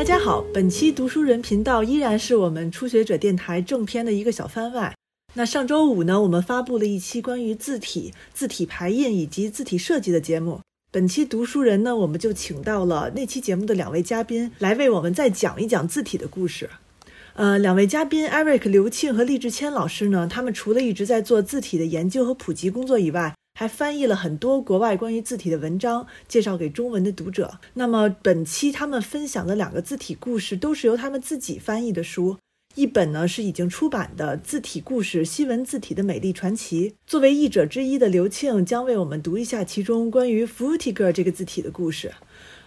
大家好，本期读书人频道依然是我们初学者电台正片的一个小番外。那上周五呢，我们发布了一期关于字体、字体排印以及字体设计的节目。本期读书人呢，我们就请到了那期节目的两位嘉宾来为我们再讲一讲字体的故事。呃，两位嘉宾 Eric 刘庆和厉志谦老师呢，他们除了一直在做字体的研究和普及工作以外，还翻译了很多国外关于字体的文章，介绍给中文的读者。那么本期他们分享的两个字体故事，都是由他们自己翻译的书。一本呢是已经出版的《字体故事：西文字体的美丽传奇》。作为译者之一的刘庆将为我们读一下其中关于 “frutiger” 这个字体的故事。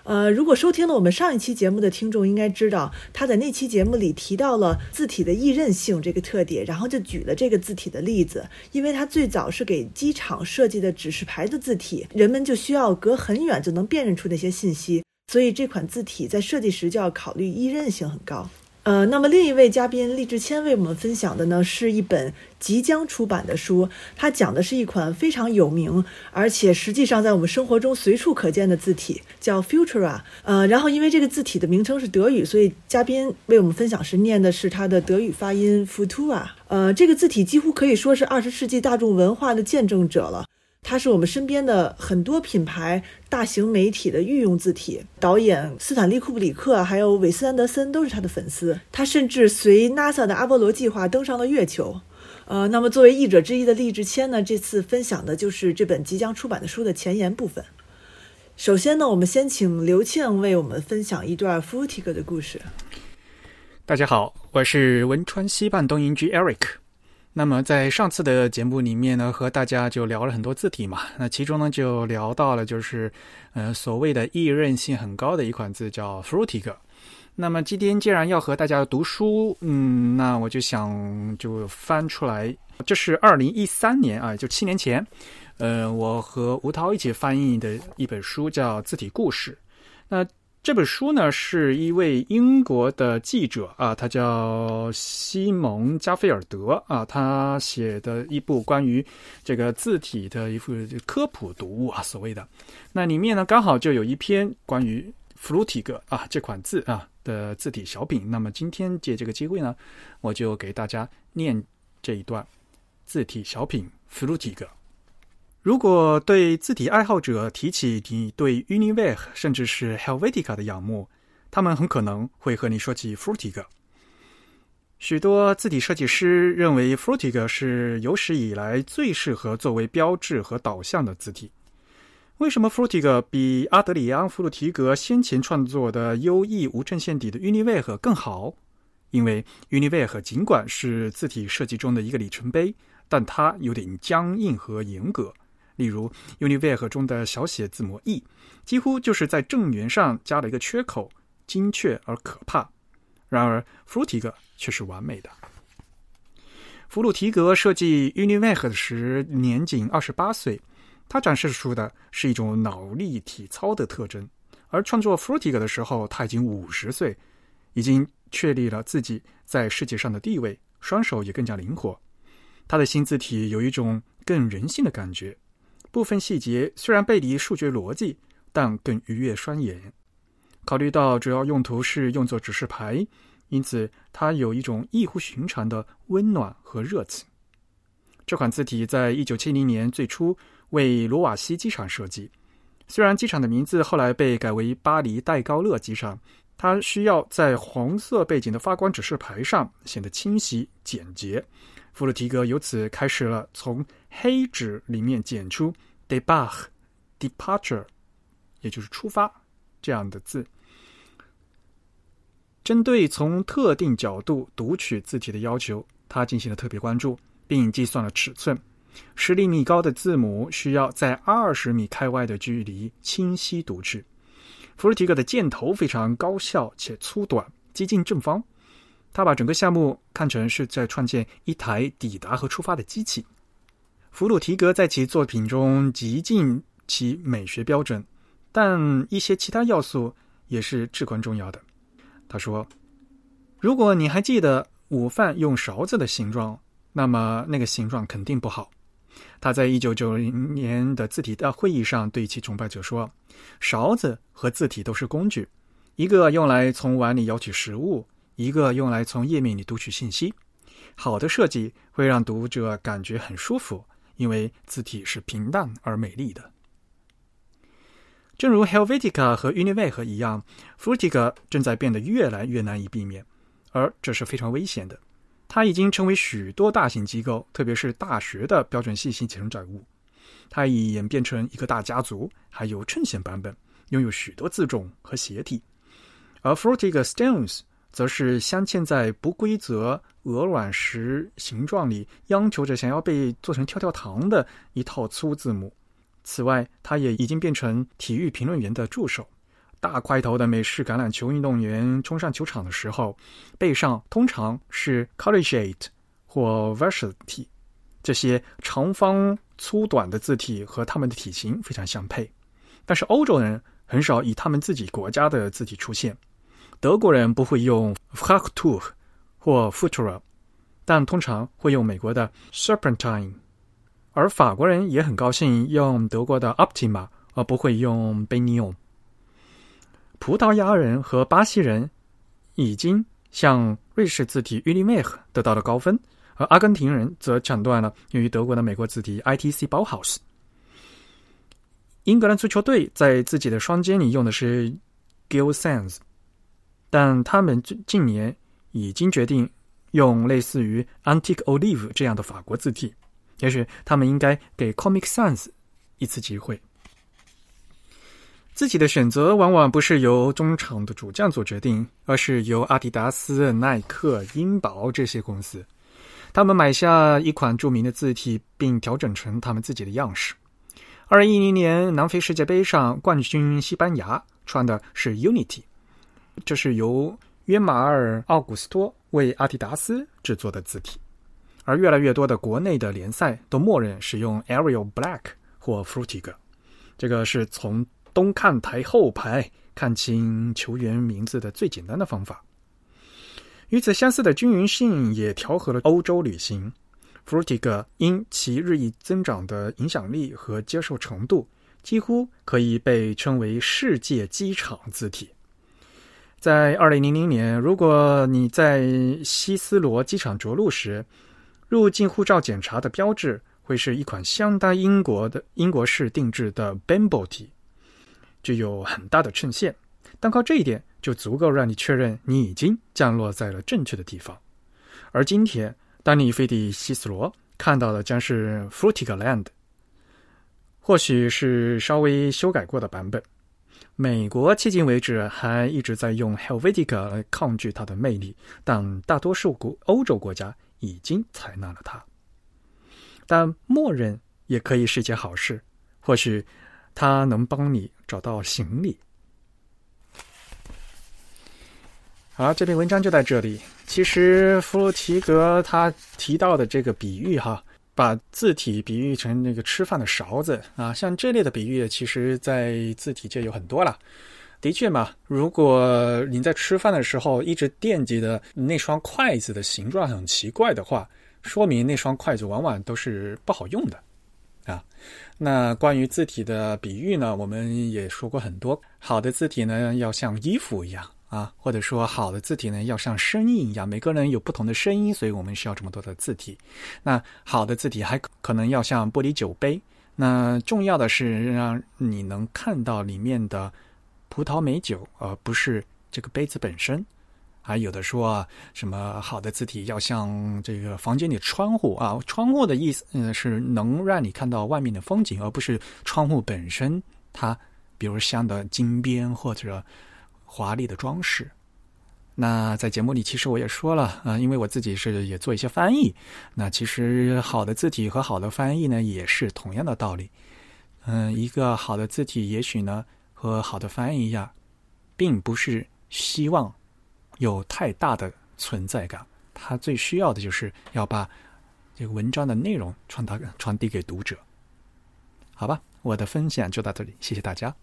呃，如果收听了我们上一期节目的听众应该知道，他在那期节目里提到了字体的易认性这个特点，然后就举了这个字体的例子。因为它最早是给机场设计的指示牌的字体，人们就需要隔很远就能辨认出那些信息，所以这款字体在设计时就要考虑易认性很高。呃，那么另一位嘉宾厉志谦为我们分享的呢，是一本即将出版的书。它讲的是一款非常有名，而且实际上在我们生活中随处可见的字体，叫 Futura。呃，然后因为这个字体的名称是德语，所以嘉宾为我们分享时念的是它的德语发音 Futura。呃，这个字体几乎可以说是二十世纪大众文化的见证者了。它是我们身边的很多品牌、大型媒体的御用字体。导演斯坦利·库布里克还有韦斯·安德森都是他的粉丝。他甚至随 NASA 的阿波罗计划登上了月球。呃，那么作为译者之一的厉志谦呢，这次分享的就是这本即将出版的书的前言部分。首先呢，我们先请刘庆为我们分享一段 f u t i g 的故事。大家好，我是汶川西半东营居 Eric。那么在上次的节目里面呢，和大家就聊了很多字体嘛。那其中呢，就聊到了就是，呃，所谓的易认性很高的一款字叫 Frutig。那么今天既然要和大家读书，嗯，那我就想就翻出来，这是二零一三年啊，就七年前，呃，我和吴涛一起翻译的一本书叫《字体故事》。那这本书呢，是一位英国的记者啊，他叫西蒙·加菲尔德啊，他写的一部关于这个字体的一幅科普读物啊，所谓的。那里面呢，刚好就有一篇关于 Flutiger 啊这款字啊的字体小品。那么今天借这个机会呢，我就给大家念这一段字体小品 “Frutiger”。如果对字体爱好者提起你对 u n i v e r 甚至是 Helvetica 的仰慕，他们很可能会和你说起 f r u t i g e。许多字体设计师认为 f r u t i g e 是有史以来最适合作为标志和导向的字体。为什么 f r u t i g e 比阿德里安·弗鲁提格先前创作的优异无衬线底的 u n i v e r 更好？因为 u n i v e r 尽管是字体设计中的一个里程碑，但它有点僵硬和严格。例如，Unive 中的小写字母 e，几乎就是在正圆上加了一个缺口，精确而可怕。然而，Frutiger 却是完美的。弗鲁提格设计 Unive 时年仅二十八岁，他展示出的是一种脑力体操的特征；而创作 Frutiger 的时候，他已经五十岁，已经确立了自己在世界上的地位，双手也更加灵活。他的新字体有一种更人性的感觉。部分细节虽然背离数学逻辑，但更愉悦双眼。考虑到主要用途是用作指示牌，因此它有一种异乎寻常的温暖和热情。这款字体在一九七零年最初为罗瓦西机场设计，虽然机场的名字后来被改为巴黎戴高乐机场，它需要在黄色背景的发光指示牌上显得清晰简洁。弗鲁提格由此开始了从黑纸里面剪出 “debug”、“departure”，也就是出发这样的字。针对从特定角度读取字体的要求，他进行了特别关注，并计算了尺寸：十厘米高的字母需要在二十米开外的距离清晰读取。弗鲁提格的箭头非常高效且粗短，接近正方。他把整个项目看成是在创建一台抵达和出发的机器。弗鲁提格在其作品中极尽其美学标准，但一些其他要素也是至关重要的。他说：“如果你还记得午饭用勺子的形状，那么那个形状肯定不好。”他在一九九零年的字体大会议上对其崇拜者说：“勺子和字体都是工具。”一个用来从碗里舀取食物，一个用来从页面里读取信息。好的设计会让读者感觉很舒服，因为字体是平淡而美丽的。正如 Helvetica 和 Univac 一样，Frutica 正在变得越来越难以避免，而这是非常危险的。它已经成为许多大型机构，特别是大学的标准信息承载物。它已演变成一个大家族，还有衬线版本，拥有许多字重和斜体。而 Frutica Stones 则是镶嵌在不规则鹅卵石形状里，央求着想要被做成跳跳糖的一套粗字母。此外，它也已经变成体育评论员的助手。大块头的美式橄榄球运动员冲上球场的时候，背上通常是 Collegiate 或 Varsity 这些长方粗短的字体和他们的体型非常相配。但是欧洲人很少以他们自己国家的字体出现。德国人不会用 Fraktur 或 Futura，但通常会用美国的 Serpentine。而法国人也很高兴用德国的 Optima，而不会用 b e n i o n 葡萄牙人和巴西人已经向瑞士字体 u n i m e c 得到了高分，而阿根廷人则抢断了用于德国的美国字体 ITC Bauhaus。英格兰足球队在自己的双肩里用的是 Gill Sans，但他们近年已经决定用类似于 Antique Olive 这样的法国字体。也许他们应该给 Comic Sans 一次机会。字体的选择往往不是由中场的主将做决定，而是由阿迪达斯、耐克、英宝这些公司，他们买下一款著名的字体，并调整成他们自己的样式。二零一零年南非世界杯上，冠军西班牙穿的是 Unity，这是由约马尔·奥古斯托为阿迪达斯制作的字体。而越来越多的国内的联赛都默认使用 Arial Black 或 Frutiger，这个是从东看台后排看清球员名字的最简单的方法。与此相似的均匀性也调和了欧洲旅行。Frutiger 因其日益增长的影响力和接受程度，几乎可以被称为世界机场字体。在2000年，如果你在希斯罗机场着陆时，入境护照检查的标志会是一款相当英国的英国式定制的 Bamboo 体。具有很大的衬线，单靠这一点就足够让你确认你已经降落在了正确的地方。而今天，当你飞抵希斯罗，看到的将是 Frutigland，或许是稍微修改过的版本。美国迄今为止还一直在用 Helvetica 来抗拒它的魅力，但大多数国欧洲国家已经采纳了它。但默认也可以是一件好事，或许。它能帮你找到行李。好，这篇文章就在这里。其实弗洛提格他提到的这个比喻，哈，把字体比喻成那个吃饭的勺子啊，像这类的比喻，其实在字体界有很多了。的确嘛，如果你在吃饭的时候一直惦记的那双筷子的形状很奇怪的话，说明那双筷子往往都是不好用的。啊，那关于字体的比喻呢，我们也说过很多。好的字体呢，要像衣服一样啊，或者说好的字体呢，要像声音一样。每个人有不同的声音，所以我们需要这么多的字体。那好的字体还可能要像玻璃酒杯。那重要的是让你能看到里面的葡萄美酒，而不是这个杯子本身。还有的说啊，什么好的字体要像这个房间里窗户啊，窗户的意思嗯是能让你看到外面的风景，而不是窗户本身它，比如镶的金边或者华丽的装饰。那在节目里其实我也说了啊，因为我自己是也做一些翻译，那其实好的字体和好的翻译呢也是同样的道理。嗯，一个好的字体也许呢和好的翻译一样，并不是希望。有太大的存在感，他最需要的就是要把这个文章的内容传达传递给读者。好吧，我的分享就到这里，谢谢大家。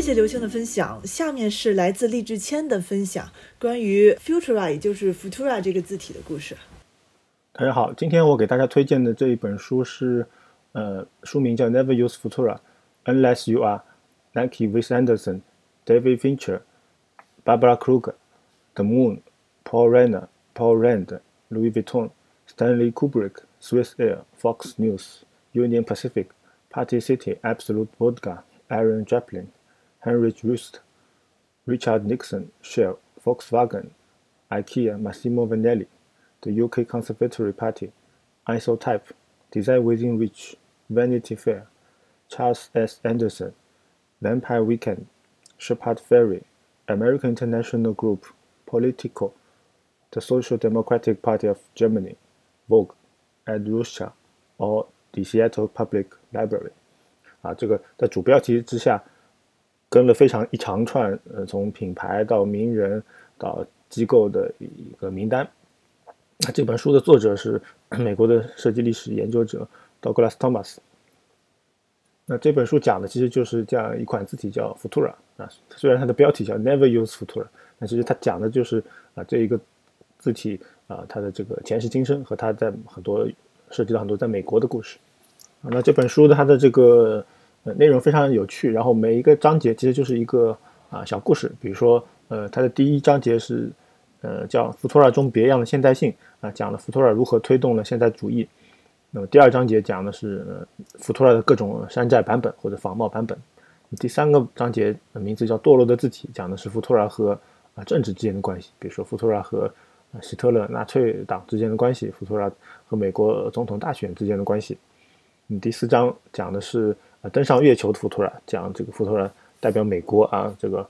谢谢刘星的分享。下面是来自励志谦的分享，关于 Futura，也就是 Futura 这个字体的故事。大家好，今天我给大家推荐的这一本书是，呃，书名叫《Never Use Futura Unless You Are Nike with Anderson, David Fincher, Barbara Kruger, The Moon, Paul Renner, Paul Rand, Louis Vuitton, Stanley Kubrick, Swiss Air, Fox News, Union Pacific, Party City, Absolute Vodka, Aaron Draplin, Heinrich Rust, Richard Nixon, Shell, Volkswagen, IKEA, Massimo Vanelli。the UK Conservatory Party, Isotype, Design Within Reach, Vanity Fair, Charles S. Anderson, Vampire Weekend, Shepard Ferry, American International Group, Politico, the Social Democratic Party of Germany, Vogue, Ed Ruscha, or the Seattle Public Library。啊，这个在主标题之下， 跟了非常一长串，呃，从品牌到名人到机构的一个名单。那这本书的作者是 美国的设计历史研究者 Douglas Thomas。那这本书讲的其实就是这样一款字体叫 Futura 啊，虽然它的标题叫 Never Use Futura，那其实它讲的就是啊这一个字体啊它的这个前世今生和它在很多涉及到很多在美国的故事。啊，那这本书的它的这个呃内容非常有趣，然后每一个章节其实就是一个啊小故事，比如说呃它的第一章节是。呃，叫福托尔中别样的现代性啊，讲了福托尔如何推动了现代主义。那么第二章节讲的是呃、福托尔的各种山寨版本或者仿冒版本。第三个章节名字叫堕落的字体，讲的是福托尔和啊政治之间的关系，比如说福托尔和希特勒纳粹党之间的关系，福托尔和美国总统大选之间的关系。嗯，第四章讲的是啊登上月球的福托尔，讲这个福托尔代表美国啊这个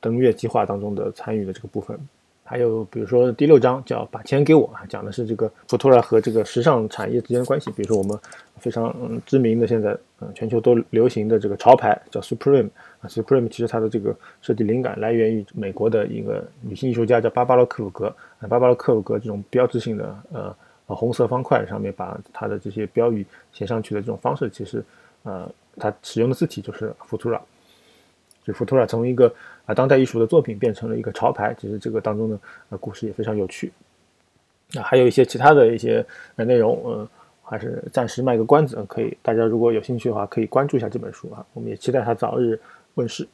登月计划当中的参与的这个部分。还有比如说第六章叫把钱给我啊，讲的是这个福托尔和这个时尚产业之间的关系。比如说我们非常知名的现在嗯全球都流行的这个潮牌叫 Supreme 啊，Supreme 其实它的这个设计灵感来源于美国的一个女性艺术家叫巴巴罗克鲁格。巴巴罗克鲁格这种标志性的呃红色方块上面把它的这些标语写上去的这种方式，其实呃它使用的字体就是 Futura。就 Futura 从一个啊当代艺术的作品变成了一个潮牌，其实这个当中的呃故事也非常有趣。那还有一些其他的一些呃内容，嗯，还是暂时卖个关子，可以大家如果有兴趣的话，可以关注一下这本书啊。我们也期待它早日问世。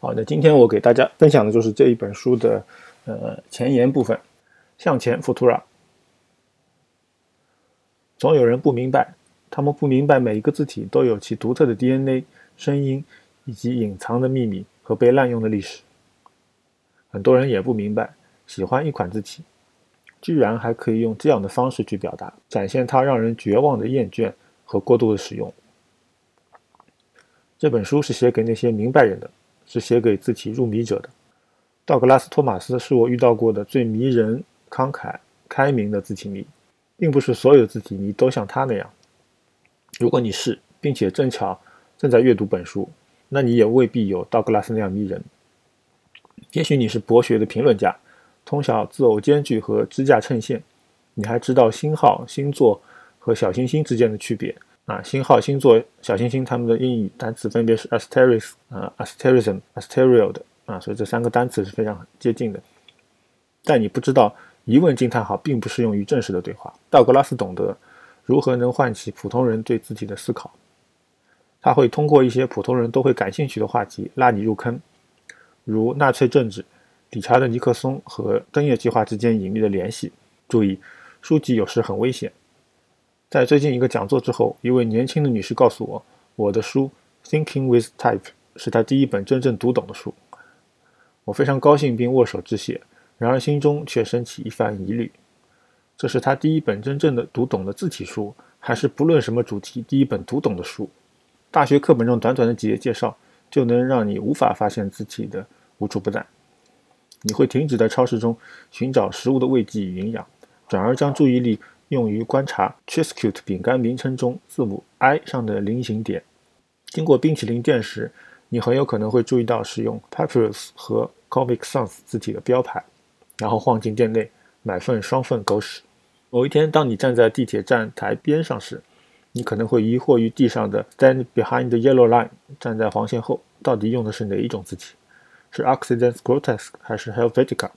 好，那今天我给大家分享的就是这一本书的呃前言部分。向前，Futura。总有人不明白，他们不明白每一个字体都有其独特的 DNA 声音。以及隐藏的秘密和被滥用的历史，很多人也不明白，喜欢一款字体，居然还可以用这样的方式去表达，展现它让人绝望的厌倦和过度的使用。这本书是写给那些明白人的，是写给字体入迷者的。道格拉斯·托马斯是我遇到过的最迷人、慷慨、开明的字体迷，并不是所有字体迷都像他那样。如果你是，并且正巧正在阅读本书，那你也未必有道格拉斯那样迷人。也许你是博学的评论家，通晓字偶间距和支架衬线，你还知道星号、星座和小行星之间的区别。啊，星号、星座、小行星，它们的英语单词分别是 asterisk、啊 asterism、asteroid 啊，所以这三个单词是非常接近的。但你不知道，疑问惊叹号并不适用于正式的对话。道格拉斯懂得如何能唤起普通人对自己的思考。他会通过一些普通人都会感兴趣的话题拉你入坑，如纳粹政治、理查德·尼克松和登月计划之间隐秘的联系。注意，书籍有时很危险。在最近一个讲座之后，一位年轻的女士告诉我，我的书《Thinking with Type》是她第一本真正读懂的书。我非常高兴并握手致谢，然而心中却升起一番疑虑：这是他第一本真正的读懂的字体书，还是不论什么主题第一本读懂的书？大学课本中短短的几页介绍，就能让你无法发现字体的无处不在。你会停止在超市中寻找食物的味剂与营养，转而将注意力用于观察 Triscuit 饼干名称中字母 I 上的菱形点。经过冰淇淋店时，你很有可能会注意到使用 Papyrus 和 Comic Sans 字体的标牌，然后晃进店内买份双份狗屎。某一天，当你站在地铁站台边上时，你可能会疑惑于地上的 “stand behind the yellow line” 站在黄线后到底用的是哪一种字体，是 Occident's Grotesque 还是 Helvetica？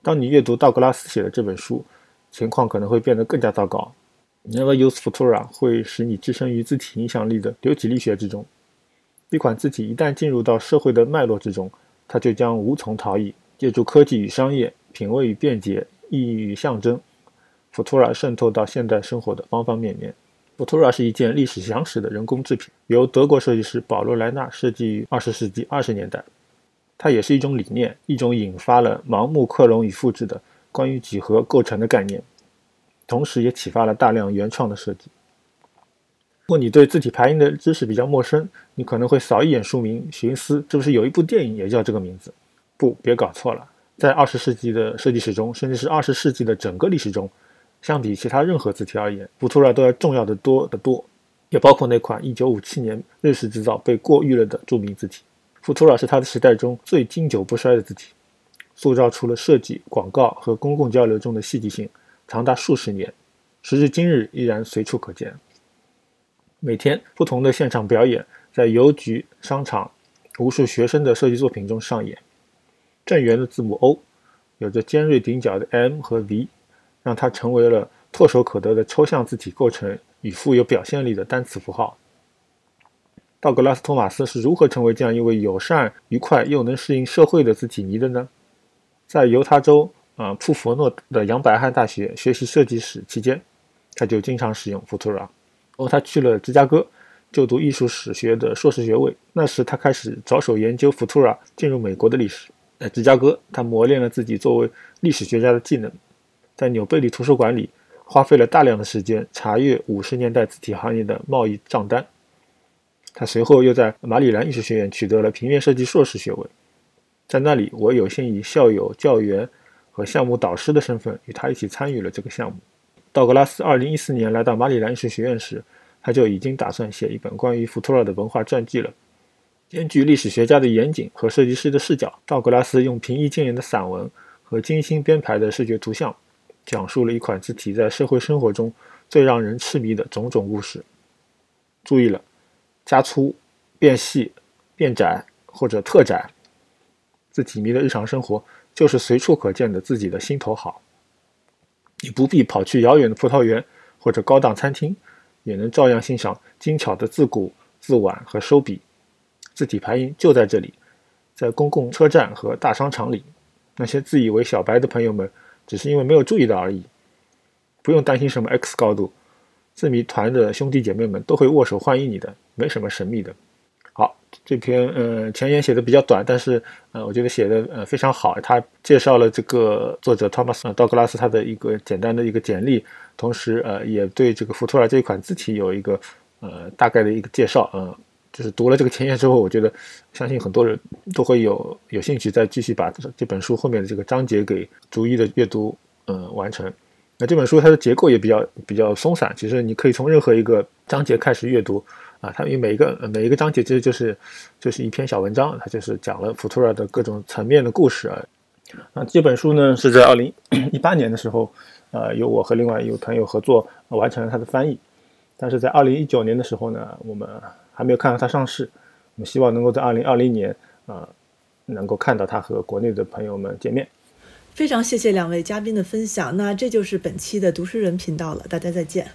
当你阅读道格拉斯写的这本书，情况可能会变得更加糟糕。Never use Futura 会使你置身于字体影响力的流体力学之中。一款字体一旦进入到社会的脉络之中，它就将无从逃逸。借助科技与商业、品味与便捷、意义与象征，Futura 渗透到现代生活的方方面面。Futura 是一件历史详实的人工制品，由德国设计师保罗·莱纳设计于20世纪20年代。它也是一种理念，一种引发了盲目克隆与复制的关于几何构成的概念，同时也启发了大量原创的设计。如果你对字体排印的知识比较陌生，你可能会扫一眼书名，寻思是不是有一部电影也叫这个名字。不，别搞错了。在二十世纪的设计史中，甚至是二十世纪的整个历史中，相比其他任何字体而言，Futura 都要重要的多得多。也包括那款一九五七年日式制造被过誉了的著名字体。Futura 是它的时代中最经久不衰的字体，塑造出了设计、广告和公共交流中的戏剧性，长达数十年，时至今日依然随处可见。每天不同的现场表演，在邮局、商场、无数学生的设计作品中上演。正圆的字母 O，有着尖锐顶角的 M 和 V，让它成为了唾手可得的抽象字体构成与富有表现力的单词符号。道格拉斯·托马斯是如何成为这样一位友善、愉快又能适应社会的字体迷的呢？在犹他州啊普佛诺的杨百翰大学学习设计史期间，他就经常使用 Futura。后他去了芝加哥就读艺术史学的硕士学位，那时他开始着手研究 Futura 进入美国的历史。在芝加哥，他磨练了自己作为历史学家的技能。在纽贝里图书馆里，花费了大量的时间查阅五十年代字体行业的贸易账单。他随后又在马里兰艺术学院取得了平面设计硕士学位。在那里，我有幸以校友、教员和项目导师的身份与他一起参与了这个项目。道格拉斯2014年来到马里兰艺术学院时，他就已经打算写一本关于福特勒的文化传记了。兼具历史学家的严谨和设计师的视角，道格拉斯用平易近人的散文和精心编排的视觉图像，讲述了一款字体在社会生活中最让人痴迷的种种故事。注意了，加粗、变细、变窄或者特窄，字体迷的日常生活就是随处可见的自己的心头好。你不必跑去遥远的葡萄园或者高档餐厅，也能照样欣赏精巧的字骨、字碗和收笔。字体排印就在这里，在公共车站和大商场里。那些自以为小白的朋友们，只是因为没有注意到而已。不用担心什么 X 高度，字谜团的兄弟姐妹们都会握手欢迎你的，没什么神秘的。好，这篇呃前言写的比较短，但是呃我觉得写的呃非常好。他介绍了这个作者 Thomas 道格拉斯他的一个简单的一个简历，同时呃也对这个福图尔这一款字体有一个呃大概的一个介绍啊。就是读了这个前言之后，我觉得相信很多人都会有有兴趣再继续把这本书后面的这个章节给逐一的阅读，嗯，完成。那这本书它的结构也比较比较松散，其实你可以从任何一个章节开始阅读啊。它因为每一个每一个章节其实就是就是一篇小文章，它就是讲了 Futura 的各种层面的故事啊。那这本书呢是在二零一八年的时候，呃，由我和另外一位朋友合作完成了它的翻译，但是在二零一九年的时候呢，我们还没有看到它上市，我们希望能够在二零二零年啊，能够看到它和国内的朋友们见面。非常谢谢两位嘉宾的分享，那这就是本期的读书人频道了，大家再见。